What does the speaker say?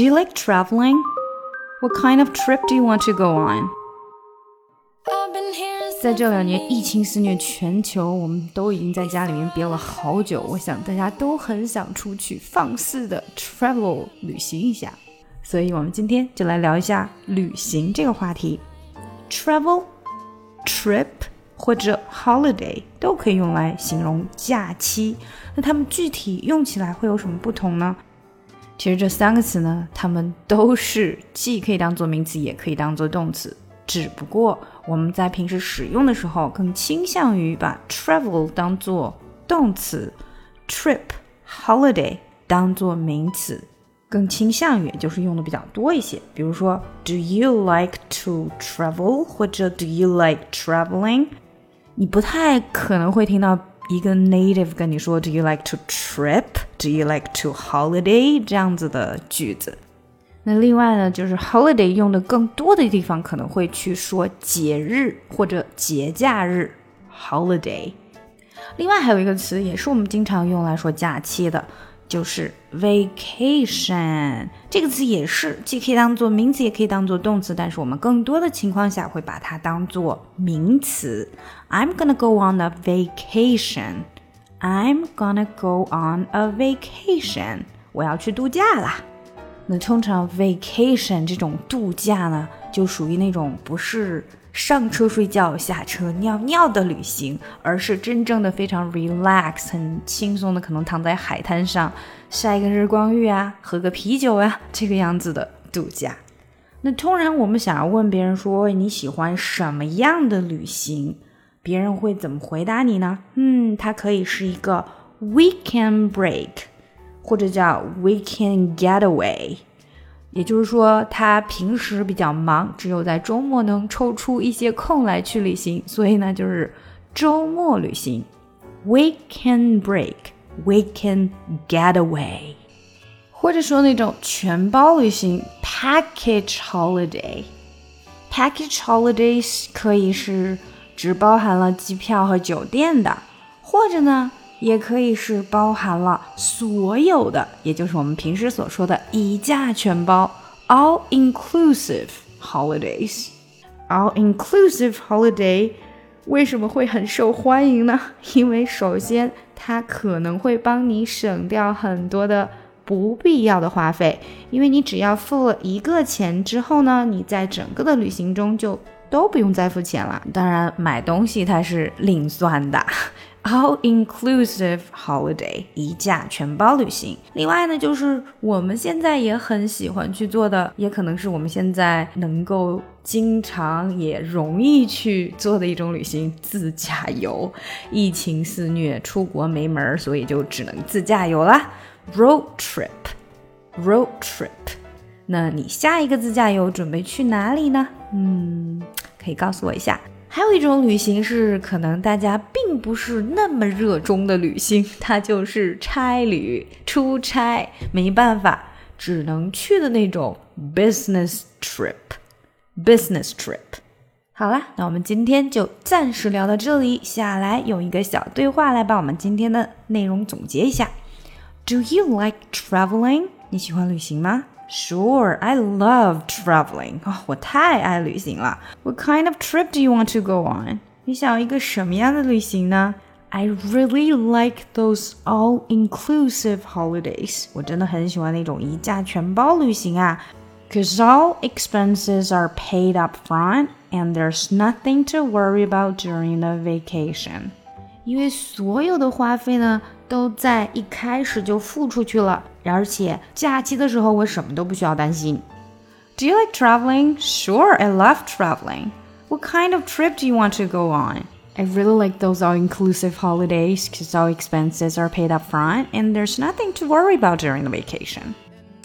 Do you like traveling? What kind of trip do you want to go on? 在这两年疫情肆虐全球，我们都已经在家里面憋了好久。我想大家都很想出去放肆的 travel 旅行一下，所以我们今天就来聊一下旅行这个话题。Travel, trip 或者 holiday 都可以用来形容假期。那它们具体用起来会有什么不同呢？其实这三个词呢，它们都是既可以当做名词，也可以当做动词。只不过我们在平时使用的时候，更倾向于把 travel 当做动词，trip、holiday 当做名词，更倾向于就是用的比较多一些。比如说，Do you like to travel？或者 Do you like traveling？你不太可能会听到一个 native 跟你说 Do you like to trip？Do you like to holiday？这样子的句子。那另外呢，就是 holiday 用的更多的地方可能会去说节日或者节假日 holiday。另外还有一个词也是我们经常用来说假期的，就是 vacation。这个词也是既可以当做名词，也可以当做动词，但是我们更多的情况下会把它当做名词。I'm gonna go on a vacation. I'm gonna go on a vacation. 我要去度假啦。那通常 vacation 这种度假呢，就属于那种不是上车睡觉、下车尿尿的旅行，而是真正的非常 relax、很轻松的，可能躺在海滩上晒个日光浴啊，喝个啤酒呀，这个样子的度假。那通常我们想要问别人说你喜欢什么样的旅行，别人会怎么回答你呢？嗯，它可以是一个 weekend break。或者叫 weekend getaway，也就是说他平时比较忙，只有在周末能抽出一些空来去旅行，所以呢就是周末旅行 weekend break，weekend getaway，或者说那种全包旅行 package holiday，package holidays 可以是只包含了机票和酒店的，或者呢。也可以是包含了所有的，也就是我们平时所说的以价全包 （all inclusive holidays）。all inclusive holiday 为什么会很受欢迎呢？因为首先它可能会帮你省掉很多的不必要的花费，因为你只要付了一个钱之后呢，你在整个的旅行中就都不用再付钱了。当然，买东西它是另算的。All-inclusive holiday，一价全包旅行。另外呢，就是我们现在也很喜欢去做的，也可能是我们现在能够经常也容易去做的一种旅行——自驾游。疫情肆虐，出国没门儿，所以就只能自驾游啦。Road trip，road trip。那你下一个自驾游准备去哪里呢？嗯，你告诉我一下。还有一种旅行是可能大家并不是那么热衷的旅行，它就是差旅、出差，没办法，只能去的那种 business trip。business trip。好了，那我们今天就暂时聊到这里，下来用一个小对话来把我们今天的内容总结一下。Do you like traveling？你喜欢旅行吗 ？Sure, I love traveling. 哦，我太爱旅行了。What kind of trip do you want to go on? 你想要一个什么样的旅行呢？I really like those all-inclusive holidays. 我真的很喜欢那种一价全包旅行啊。Cause all expenses are paid up front and there's nothing to worry about during the vacation. 因为所有的花费呢 都在一开始就付出去了，而且假期的时候我什么都不需要担心。Do you like traveling? Sure, I love traveling. What kind of trip do you want to go on? I really like those all-inclusive holidays because all expenses are paid up front and there's nothing to worry about during the vacation.